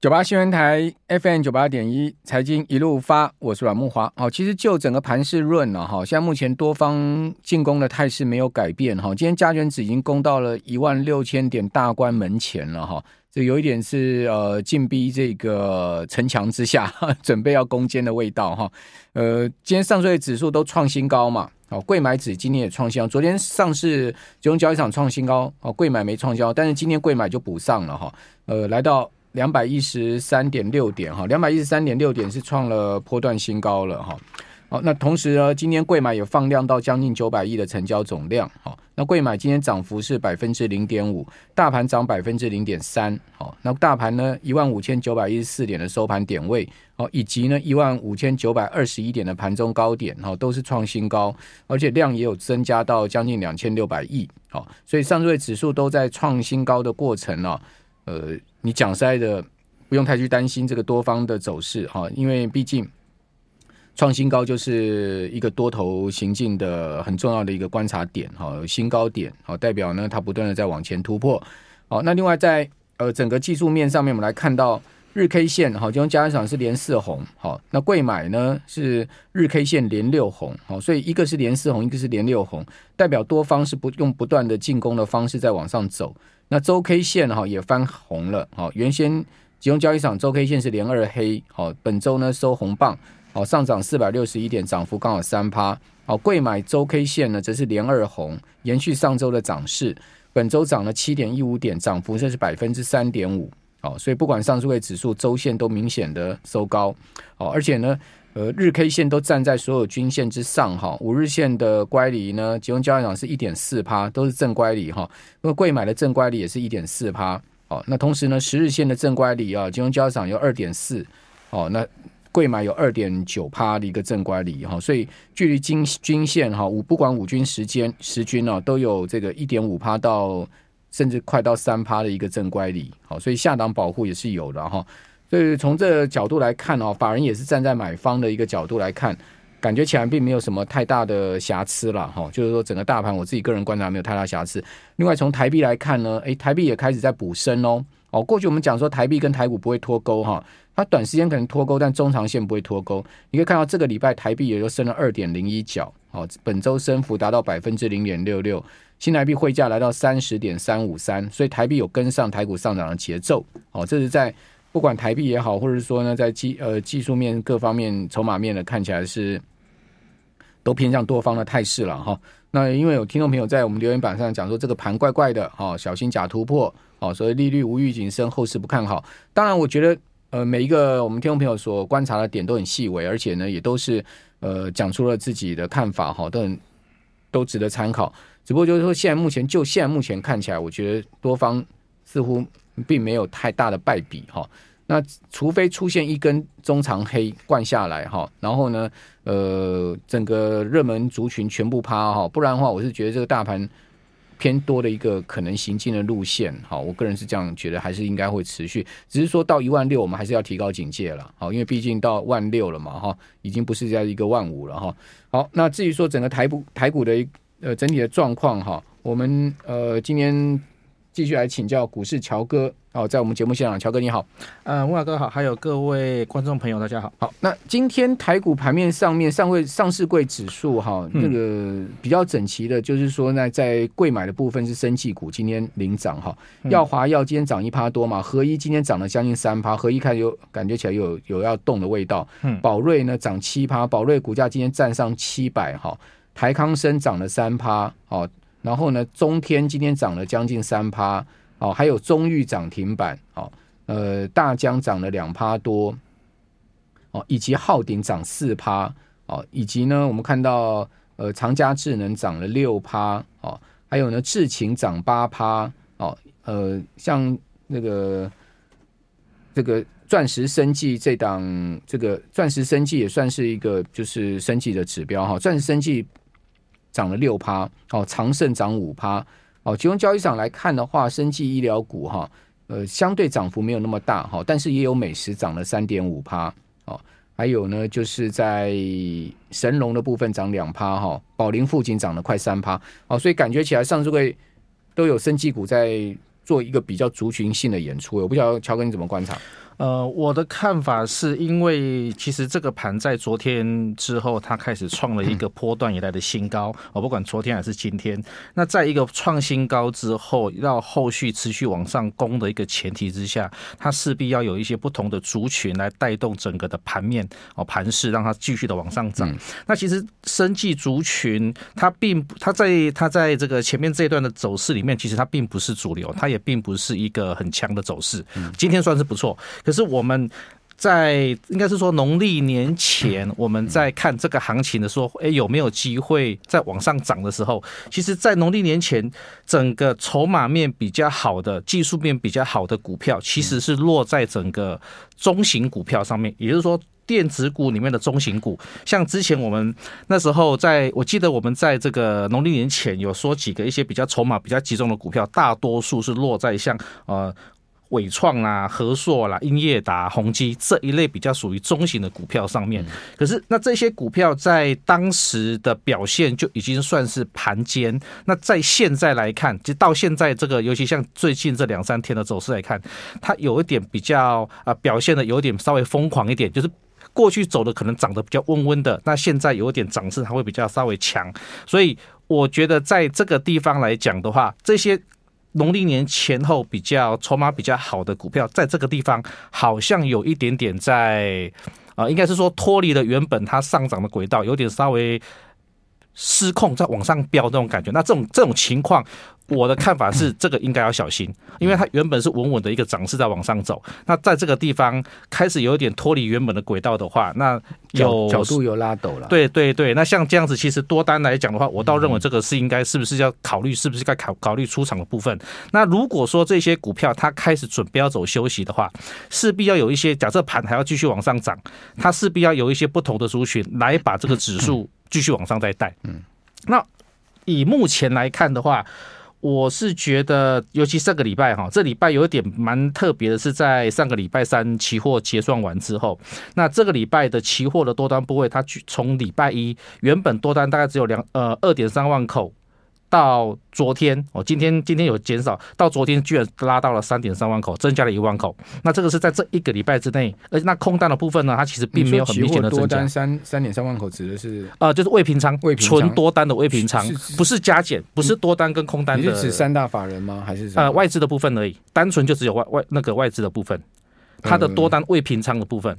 九八新闻台 FM 九八点一财经一路发，我是阮木华。好，其实就整个盘势论了哈，现在目前多方进攻的态势没有改变哈。今天加权指已经攻到了一万六千点大关门前了哈，这有一点是呃进逼这个城墙之下，准备要攻坚的味道哈。呃，今天上证指数都创新高嘛，好，贵买指今天也创新高，昨天上市金融交易场创新高，哦，贵买没创新高，但是今天贵买就补上了哈，呃，来到。两百一十三点六点哈，两百一十三点六点是创了波段新高了哈。好，那同时呢，今天贵买也放量到将近九百亿的成交总量。好，那贵买今天涨幅是百分之零点五，大盘涨百分之零点三。好，那大盘呢一万五千九百一十四点的收盘点位，好，以及呢一万五千九百二十一点的盘中高点，哈，都是创新高，而且量也有增加到将近两千六百亿。好，所以上证指数都在创新高的过程呢。呃，你讲实在的，不用太去担心这个多方的走势哈，因为毕竟创新高就是一个多头行进的很重要的一个观察点哈，新高点好，代表呢它不断的在往前突破。好，那另外在呃整个技术面上面，我们来看到日 K 线哈，金融交易场是连四红，好，那柜买呢是日 K 线连六红，好，所以一个是连四红，一个是连六红，代表多方是不用不断的进攻的方式在往上走。那周 K 线哈也翻红了，好，原先集中交易场周 K 线是连二黑，好，本周呢收红棒，好，上涨四百六十一点，涨幅刚好三趴，好，柜买周 K 线呢则是连二红，延续上周的涨势，本周涨了七点一五点，涨幅这是百分之三点五，好，所以不管上证指数周线都明显的收高，哦，而且呢。呃，日 K 线都站在所有均线之上哈，五日线的乖离呢，集中交易量是一点四趴，都是正乖离哈。那么柜买的正乖离也是一点四趴，哦，那同时呢，十日线的正乖离啊，集中交易场有二点四，哦，那贵买有二点九趴的一个正乖离哈，所以距离均均线哈五不管五均时间时均啊，都有这个一点五趴到甚至快到三趴的一个正乖离，好，所以下档保护也是有的哈。所以从这个角度来看哦，法人也是站在买方的一个角度来看，感觉起来并没有什么太大的瑕疵了哈。就是说整个大盘，我自己个人观察没有太大瑕疵。另外从台币来看呢，诶，台币也开始在补升哦。哦，过去我们讲说台币跟台股不会脱钩哈，它短时间可能脱钩，但中长线不会脱钩。你可以看到这个礼拜台币也就升了二点零一角，哦，本周升幅达到百分之零点六六，新台币汇价来到三十点三五三，所以台币有跟上台股上涨的节奏。哦，这是在。不管台币也好，或者说呢，在技呃技术面各方面、筹码面呢，看起来是都偏向多方的态势了哈。那因为有听众朋友在我们留言板上讲说，这个盘怪怪的哈，小心假突破哦，所以利率无预警升，后市不看好。当然，我觉得呃每一个我们听众朋友所观察的点都很细微，而且呢也都是呃讲出了自己的看法哈，都很都值得参考。只不过就是说，现在目前就现在目前看起来，我觉得多方似乎。并没有太大的败笔哈，那除非出现一根中长黑灌下来哈，然后呢，呃，整个热门族群全部趴哈，不然的话，我是觉得这个大盘偏多的一个可能行进的路线哈，我个人是这样觉得，还是应该会持续，只是说到一万六，我们还是要提高警戒了，好，因为毕竟到万六了嘛哈，已经不是在一个万五了哈。好，那至于说整个台股台股的呃整体的状况哈，我们呃今天。继续来请教股市乔哥哦，在我们节目现场，乔哥你好，呃，吴老哥好，还有各位观众朋友，大家好。好，那今天台股盘面上面上位上市柜指数哈，那个比较整齐的，就是说呢，在柜买的部分是生技股今天领涨哈，耀华药今天涨一趴多嘛，合一今天涨了将近三趴，合一看有感觉起来有有要动的味道。嗯，宝瑞呢涨七趴，宝瑞股价今天站上七百哈，台康生涨了三趴，哦。然后呢，中天今天涨了将近三趴，哦，还有中裕涨停板，哦，呃，大江涨了两趴多，哦，以及浩鼎涨四趴，哦，以及呢，我们看到呃，长佳智能涨了六趴，哦，还有呢，智勤涨八趴，哦，呃，像那个这个钻石生技这档，这个钻石生技也算是一个就是生技的指标哈，钻石生技。涨了六趴，哦，长盛涨五趴，哦，其中交易场来看的话，生技医疗股哈，呃，相对涨幅没有那么大哈，但是也有美食涨了三点五趴，哦，还有呢，就是在神龙的部分涨两趴哈，宝林附近涨了快三趴，哦，所以感觉起来上周会都有生技股在做一个比较族群性的演出，我不晓得乔哥你怎么观察？呃，我的看法是因为其实这个盘在昨天之后，它开始创了一个波段以来的新高。我不管昨天还是今天，那在一个创新高之后，要后续持续往上攻的一个前提之下，它势必要有一些不同的族群来带动整个的盘面哦，盘势让它继续的往上涨。那其实生技族群它并不，它在它在这个前面这一段的走势里面，其实它并不是主流，它也并不是一个很强的走势。今天算是不错。可是我们在应该是说农历年前，我们在看这个行情的时候，哎，有没有机会再往上涨的时候？其实，在农历年前，整个筹码面比较好的、技术面比较好的股票，其实是落在整个中型股票上面。也就是说，电子股里面的中型股，像之前我们那时候在，我记得我们在这个农历年前有说几个一些比较筹码比较集中的股票，大多数是落在像呃。纬创啦、和硕啦、英业达、宏基这一类比较属于中型的股票上面，可是那这些股票在当时的表现就已经算是盘坚。那在现在来看，就到现在这个，尤其像最近这两三天的走势来看，它有一点比较啊表现的有点稍微疯狂一点，就是过去走的可能涨得比较温温的，那现在有一点涨势它会比较稍微强。所以我觉得在这个地方来讲的话，这些。农历年前后比较筹码比较好的股票，在这个地方好像有一点点在，啊，应该是说脱离了原本它上涨的轨道，有点稍微失控，在往上飙这种感觉。那这种这种情况。我的看法是，这个应该要小心，因为它原本是稳稳的一个涨势在往上走，那在这个地方开始有一点脱离原本的轨道的话，那有角度有拉陡了。对对对，那像这样子，其实多单来讲的话，我倒认为这个是应该是不是要考虑，是不是该考考虑出场的部分。那如果说这些股票它开始准备要走休息的话，势必要有一些假设盘还要继续往上涨，它势必要有一些不同的族群来把这个指数继续往上再带。嗯，那以目前来看的话。我是觉得，尤其上个礼拜哈，这礼拜有一点蛮特别的，是在上个礼拜三期货结算完之后，那这个礼拜的期货的多单部位，它从礼拜一原本多单大概只有两呃二点三万口。到昨天哦，今天今天有减少，到昨天居然拉到了三点三万口，增加了一万口。那这个是在这一个礼拜之内，而且那空单的部分呢，它其实并没有很明显的增加。多单三三点三万口指的是呃，就是未平仓，未平纯多单的未平仓，不是加减，不是多单跟空单的。你是指三大法人吗？还是呃外资的部分而已？单纯就只有外外那个外资的部分，它的多单未平仓的部分，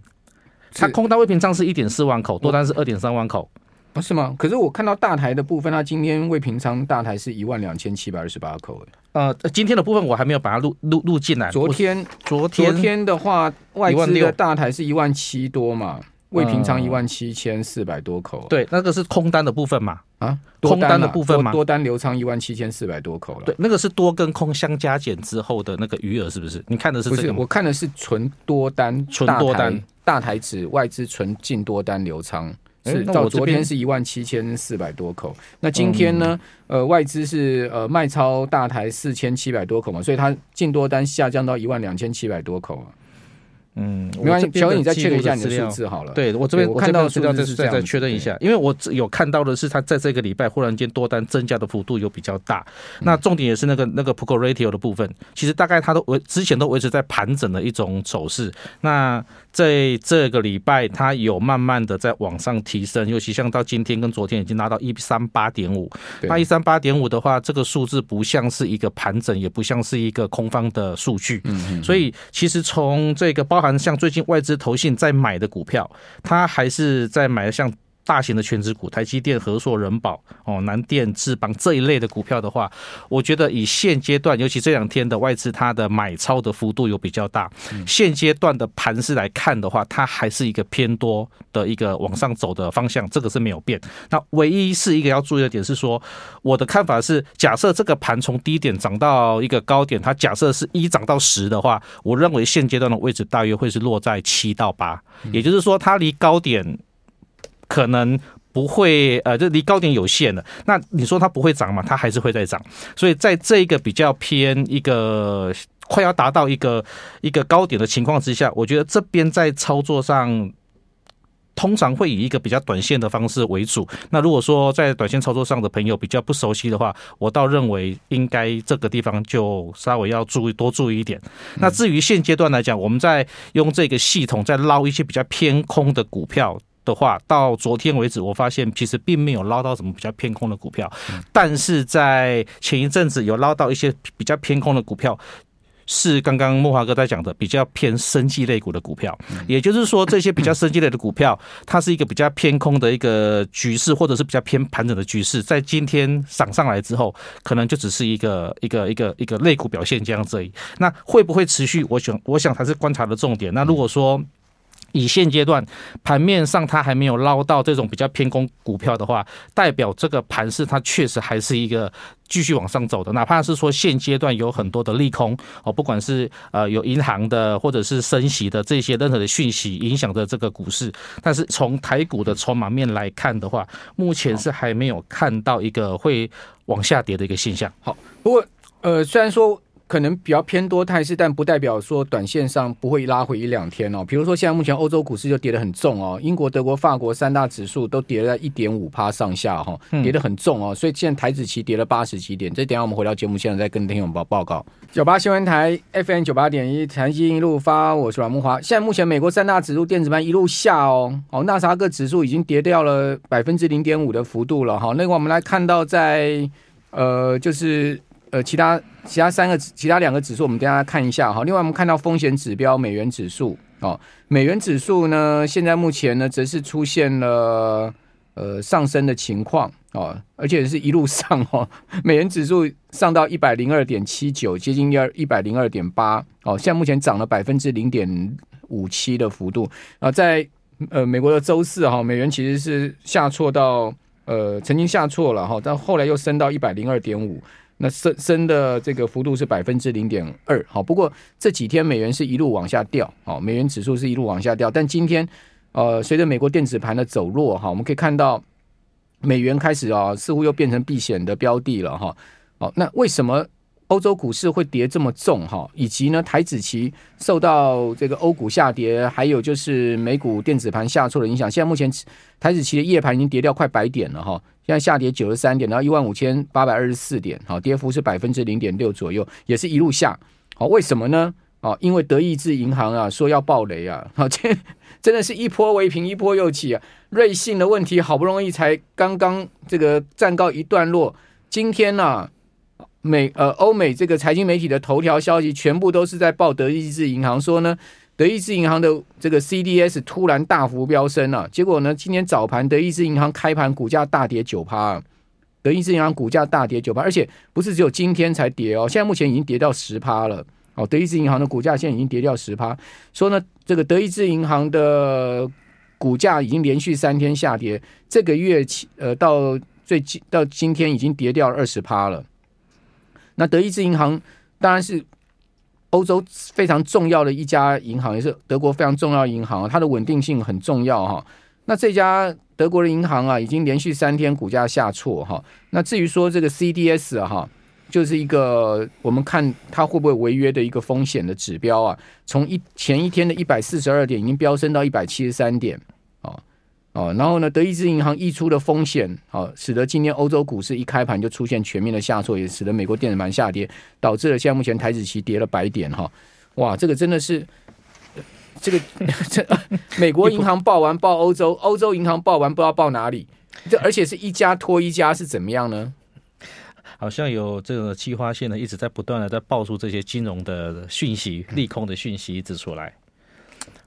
它空单未平仓是一点四万口，多单是二点三万口。不是吗？可是我看到大台的部分，它今天未平仓大台是一万两千七百二十八口。呃，今天的部分我还没有把它录录录进来。昨天，昨天，昨天的话，外资的大台是一万七多嘛，未平仓一万七千四百多口。对，那个是空单的部分嘛？啊，空单的部分嘛？多单流仓一万七千四百多口了。对，那个是多跟空相加减之后的那个余额，是不是？你看的是这个？我看的是纯多单，纯多单，大台指外资纯净多单流仓。是到昨天是一万七千四百多口，那今天呢？呃，外资是呃卖超大台四千七百多口嘛，所以它净多单下降到一万两千七百多口啊。嗯，没关系，乔恩，你再确认一下你的数字好了。对，我这边我看到资料再再再确认一下，因为我有看到的是，它在这个礼拜忽然间多单增加的幅度有比较大。那重点也是那个那个 Call Ratio 的部分，其实大概它都维之前都维持在盘整的一种走势。那在这个礼拜，它有慢慢的在往上提升，尤其像到今天跟昨天已经拉到一三八点五。那一三八点五的话，这个数字不像是一个盘整，也不像是一个空方的数据。嗯，所以其实从这个包含像最近外资投信在买的股票，它还是在买的像。大型的全值股，台积电、和硕、人保、哦、南电、智邦这一类的股票的话，我觉得以现阶段，尤其这两天的外资，它的买超的幅度有比较大。现阶段的盘势来看的话，它还是一个偏多的一个往上走的方向，这个是没有变。那唯一是一个要注意的点是说，我的看法是，假设这个盘从低点涨到一个高点，它假设是一涨到十的话，我认为现阶段的位置大约会是落在七到八，也就是说，它离高点。可能不会，呃，就离高点有限的。那你说它不会涨嘛？它还是会再涨。所以在这一个比较偏一个快要达到一个一个高点的情况之下，我觉得这边在操作上通常会以一个比较短线的方式为主。那如果说在短线操作上的朋友比较不熟悉的话，我倒认为应该这个地方就稍微要注意多注意一点。那至于现阶段来讲，我们在用这个系统在捞一些比较偏空的股票。的话，到昨天为止，我发现其实并没有捞到什么比较偏空的股票，但是在前一阵子有捞到一些比较偏空的股票，是刚刚慕驊哥在讲的比较偏生技类股的股票，也就是说，这些比较生技类的股票，它是一个比较偏空的一个局势，或者是比较偏盘整的局势，在今天涨上来之后，可能就只是一个一个一个一个类股表现这样子而已。那会不会持续？我想，我想才是观察的重点。那如果说，以现阶段盘面上，它还没有捞到这种比较偏空股票的话，代表这个盘势它确实还是一个继续往上走的。哪怕是说现阶段有很多的利空哦，不管是呃有银行的或者是升息的这些任何的讯息影响着这个股市，但是从台股的筹码面来看的话，目前是还没有看到一个会往下跌的一个现象。好，不过呃，虽然说。可能比较偏多态势，但不代表说短线上不会拉回一两天哦。比如说，现在目前欧洲股市就跌得很重哦，英国、德国、法国三大指数都跌了在一点五趴上下哈，跌得很重哦。所以现在台指期跌了八十几点，这等下我们回到节目现场再跟听众报报告。九八新闻台 FM 九八点一，财经一路发，我是阮木华。现在目前美国三大指数电子盘一路下哦，哦，纳斯达克指数已经跌掉了百分之零点五的幅度了哈。那个我们来看到在呃就是。呃，其他其他三个其他两个指数，我们等下看一下哈。另外，我们看到风险指标美元指数哦，美元指数呢，现在目前呢，则是出现了呃上升的情况哦，而且是一路上哦，美元指数上到一百零二点七九，接近一二一百零二点八哦，现在目前涨了百分之零点五七的幅度。啊，在呃美国的周四哈，美元其实是下挫到呃曾经下挫了哈，但后来又升到一百零二点五。那升升的这个幅度是百分之零点二，好，不过这几天美元是一路往下掉，好，美元指数是一路往下掉，但今天，呃，随着美国电子盘的走弱，哈，我们可以看到美元开始啊，似乎又变成避险的标的了，哈，好，那为什么？欧洲股市会跌这么重哈，以及呢台指期受到这个欧股下跌，还有就是美股电子盘下挫的影响。现在目前台指期的夜盘已经跌掉快百点了哈，现在下跌九十三点，然后一万五千八百二十四点，好，跌幅是百分之零点六左右，也是一路下。好，为什么呢？哦，因为德意志银行啊说要爆雷啊，好，这真的是一波未平一波又起啊。瑞信的问题好不容易才刚刚这个暂告一段落，今天呢、美呃，欧美这个财经媒体的头条消息全部都是在报德意志银行说呢，德意志银行的这个 CDS 突然大幅飙升了，结果呢，今天早盘德意志银行开盘股价大跌九趴，德意志银行股价大跌九趴，而且不是只有今天才跌哦，现在目前已经跌到十趴了。哦，德意志银行的股价现在已经跌掉十趴，说呢，这个德意志银行的股价已经连续三天下跌，这个月呃到最近到今天已经跌掉二十趴了。那德意志银行当然是欧洲非常重要的一家银行，也是德国非常重要银行，它的稳定性很重要哈。那这家德国的银行啊，已经连续三天股价下挫哈。那至于说这个 CDS 哈，就是一个我们看它会不会违约的一个风险的指标啊，从一前一天的一百四十二点已经飙升到一百七十三点。哦，然后呢，德意志银行溢出的风险，哦，使得今天欧洲股市一开盘就出现全面的下挫，也使得美国电子盘下跌，导致了现在目前台指期跌了百点，哈，哇，这个真的是，这个 这 美国银行报完报欧洲，欧洲银行报完不知道报哪里，这而且是一家拖一家，是怎么样呢？好像有这个计划线呢一直在不断的在爆出这些金融的讯息、利空的讯息一直出来。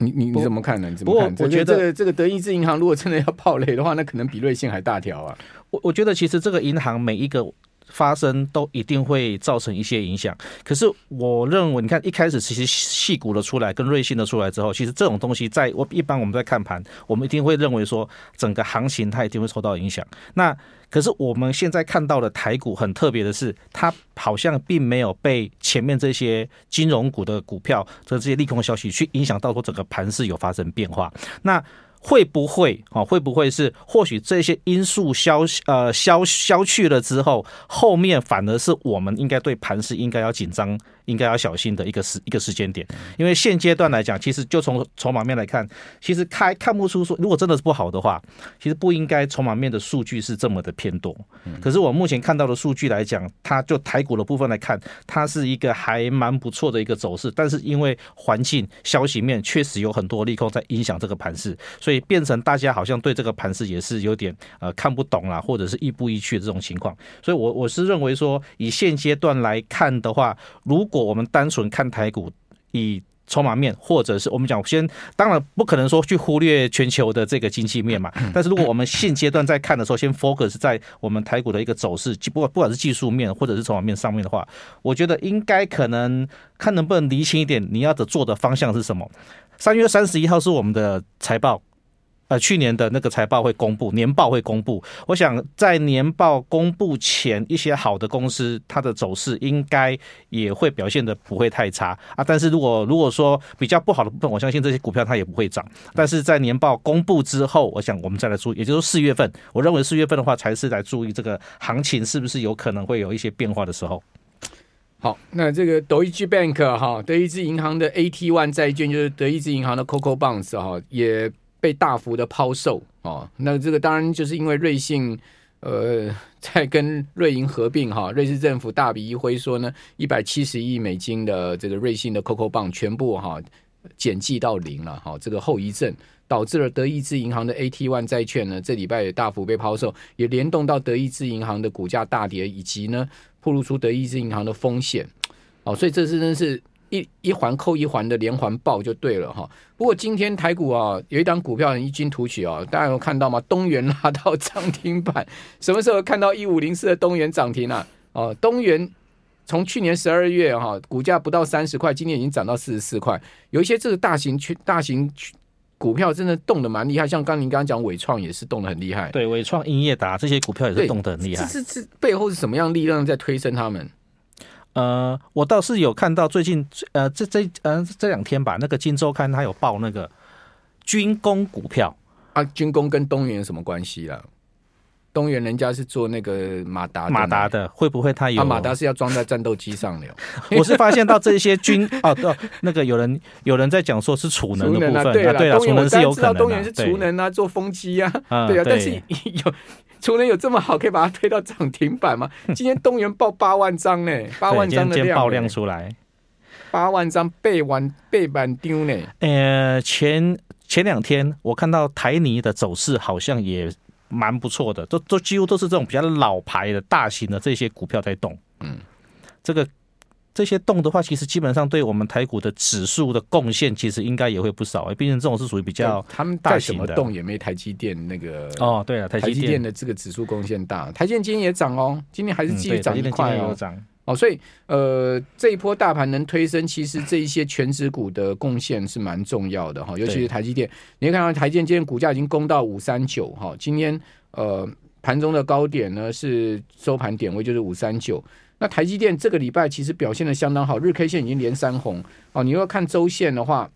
你你你怎么看呢？你怎么看？我觉得这个这个德意志银行如果真的要爆雷的话，那可能比瑞信还大条啊！我我觉得其实这个银行每一个发生都一定会造成一些影响。可是我认为，你看一开始其实细股的出来跟瑞信的出来之后，其实这种东西在我一般我们在看盘，我们一定会认为说整个行情它一定会受到影响。那可是我们现在看到的台股很特别的是，它好像并没有被前面这些金融股的股票的这些利空消息去影响到说整个盘势有发生变化。那会不会啊？会不会是或许这些因素消呃消消去了之后，后面反而是我们应该对盘势应该要紧张应该要小心的一个时一个时间点。因为现阶段来讲，其实就从筹码面来看，其实开看不出说，如果真的是不好的话，其实不应该筹码面的数据是这么的偏多。可是我目前看到的数据来讲，它就台股的部分来看，它是一个还蛮不错的一个走势。但是因为环境消息面确实有很多利空在影响这个盘势，所以变成大家好像对这个盘势也是有点呃看不懂啦，或者是亦步亦趋的这种情况。所以我我是认为说，以现阶段来看的话，如果我们单纯看台股，以筹码面，或者是我们讲先，当然不可能说去忽略全球的这个经济面嘛。但是如果我们现阶段在看的时候，先 focus 在我们台股的一个走势，不管不管是技术面或者是筹码面上面的话，我觉得应该可能看能不能厘清一点，你要的做的方向是什么。三月三十一号是我们的财报。呃，去年的那个财报会公布，年报会公布。我想在年报公布前，一些好的公司，它的走势应该也会表现得不会太差啊。但是如果如果说比较不好的部分，我相信这些股票它也不会涨。但是在年报公布之后，我想我们再来注意，也就是四月份，我认为四月份的话才是来注意这个行情是不是有可能会有一些变化的时候。好，那这个德意志 Bank 哈，德意志银行的 AT1 债券就是德意志银行的 CoCo Bonds 哈，也。被大幅的抛售哦，那这个当然就是因为瑞信呃 在跟瑞银合并哈，瑞士政府大笔一挥说呢，一百七十亿美金的这个瑞信的 CoCo Bond 全部哈减记到零了哈，这个后遗症导致了德意志银行的 AT1 债券呢这礼拜也大幅被抛售，也联动到德意志银行的股价大跌，以及呢暴露出德意志银行的风险哦，所以这是真是。一一环扣一环的连环爆就对了哈。不过今天台股啊，有一档股票很异军突起哦，大家有看到吗？东元 拉到涨停板，什么时候看到一五零四的东元涨停啊？哦，东元从去年十二月哈，股价不到三十块，今年已经涨到四十四块。有一些这个大型区大型股票真的动的蛮厉害，像刚您刚刚讲伟创也是动的很厉害。对，伟创、英业达这些股票也是动的很厉害。这是这背后是什么样力量在推升他们？呃，我倒是有看到最近，呃，这这呃这两天吧，那个《金周刊》它有报那个军工股票啊，军工跟东元有什么关系啊？东元人家是做那个马达马达的，会不会他有？啊，马达是要装在战斗机上的。我是发现到这些军 哦，对，那个有人有人在讲说是储能的部分，啊对了，储能是有可能的。东元是储能啊，做风机啊，对啊，但是有。储能有这么好，可以把它推到涨停板吗？今天东元报八万张呢，八万张的量，爆量出来，八万张背完背板丢呢。呃，前前两天我看到台泥的走势好像也蛮不错的，都都几乎都是这种比较老牌的大型的这些股票在动。嗯，这个。这些动的话，其实基本上对我们台股的指数的贡献，其实应该也会不少。毕竟这种是属于比较他们大型的动也没台积电那个哦，对了，台积电的这个指数贡献大。台积电今天也涨哦，今天还是继续涨一块哦。涨哦，所以呃，这一波大盘能推升，其实这一些全值股的贡献是蛮重要的哈。尤其是台积电，你会看到台积电今天股价已经攻到五三九哈。今天呃盘中的高点呢是收盘点位就是五三九。那台积电这个礼拜其实表现的相当好，日 K 线已经连三红哦。你要看周线的话，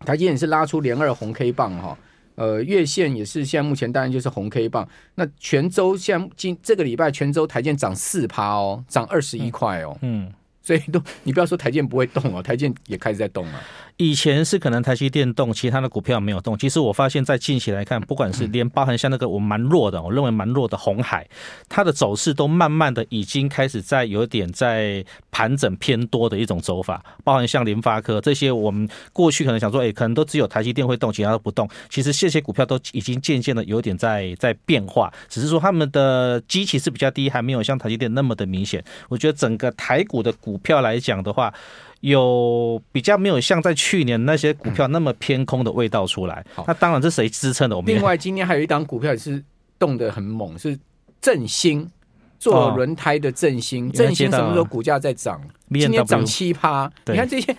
台积电是拉出连二红 K 棒哈。呃，月线也是现在目前当然就是红 K 棒。那全周像今这个礼拜泉州台积电涨四趴哦，涨二十一块哦。嗯。所以都，你不要说台建不会动哦，台建也开始在动了。以前是可能台积电动，其他的股票没有动。其实我发现，在近期来看，不管是连包含像那个我蛮弱的，我认为蛮弱的红海，它的走势都慢慢的已经开始在有点在盘整偏多的一种走法。包含像联发科这些，我们过去可能想说，哎，可能都只有台积电会动，其他都不动。其实这些股票都已经渐渐的有点在在变化，只是说他们的基期是比较低，还没有像台积电那么的明显。我觉得整个台股的股。股票来讲的话，有比较没有像在去年那些股票那么偏空的味道出来。嗯、那当然，是谁支撑的？我们另外今天还有一档股票也是动得很猛，是振兴做轮胎的振兴。振兴什么时候股价在涨？今天涨七趴。你看这些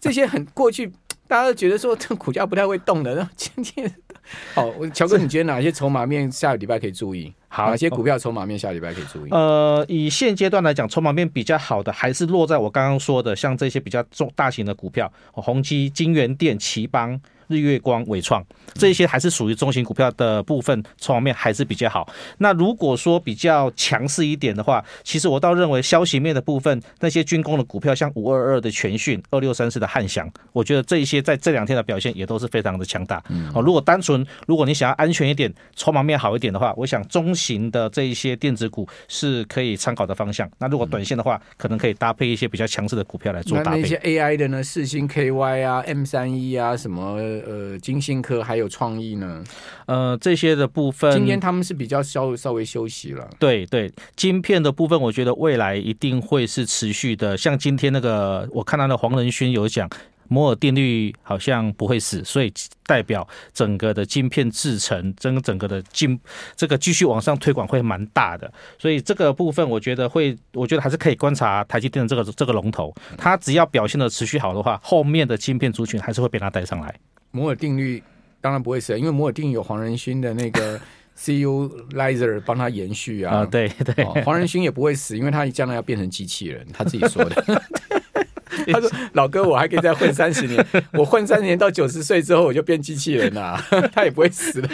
这些很过去，大家都觉得说这股价不太会动的。然后今天，好，乔哥，你觉得哪些筹码面下个礼拜可以注意？好，哪些股票筹码面下礼拜可以注意？呃，以现阶段来讲，筹码面比较好的还是落在我刚刚说的，像这些比较重大型的股票，宏基、金源店、奇邦。日月光、伟创这些还是属于中型股票的部分，筹码面还是比较好。那如果说比较强势一点的话，其实我倒认为消息面的部分，那些军工的股票，像五二二的全讯、二六三四的汉翔，我觉得这一些在这两天的表现也都是非常的强大。哦，如果单纯如果你想要安全一点，筹码面好一点的话，我想中型的这一些电子股是可以参考的方向。那如果短线的话，可能可以搭配一些比较强势的股票来做搭配。那那些 AI 的呢？四星 KY 啊，M 三一啊，什么？呃，晶心科还有创意呢，呃，这些的部分，今天他们是比较稍稍微休息了。对对，晶片的部分，我觉得未来一定会是持续的。像今天那个，我看到的黄仁勋有讲，摩尔定律好像不会死，所以代表整个的晶片制成，整整个的进这个继续往上推广会蛮大的。所以这个部分，我觉得会，我觉得还是可以观察台积电的这个这个龙头，它只要表现的持续好的话，后面的晶片族群还是会被它带上来。摩尔定律当然不会死，因为摩尔定律有黄仁勋的那个 CU Laser 帮他延续啊。啊，对对，黄仁勋也不会死，因为他将来要变成机器人，他自己说的。他说：“老哥，我还可以再混三十年，我混三十年到九十岁之后，我就变机器人了，啊，他也不会死的。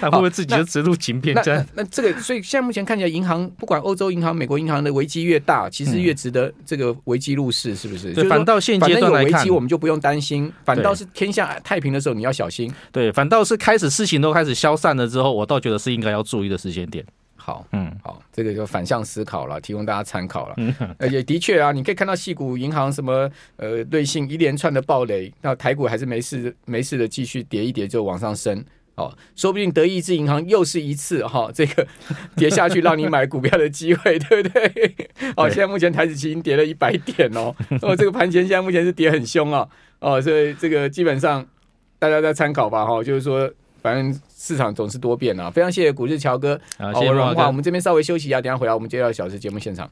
他会不会自己就植入晶片？那那这个，所以现在目前看起来，银行不管欧洲银行、美国银行的危机越大，其实越值得这个危机入市，是不是？对，反倒现阶段来看，危机我们就不用担心，反倒是天下太平的时候，你要小心。对，反倒是开始事情都开始消散了之后，我倒觉得是应该要注意的时间点。”好，嗯，好，这个就反向思考了，提供大家参考了。嗯，而且的确啊，你可以看到矽谷银行什么呃，瑞信一连串的暴雷，那台股还是没事没事的，继续跌一跌就往上升。哦，说不定德意志银行又是一次哈，这个 跌下去让你买股票的机会，对不对？哦，现在目前台指期已经跌了一百点哦，哦，这个盘前现在目前是跌很凶啊，哦，所以这个基本上大家再参考吧，哈，就是说。反正市场总是多变啊，非常谢谢股市乔哥。好。我们这边稍微休息一下，等下回来我们接到小时节目现场。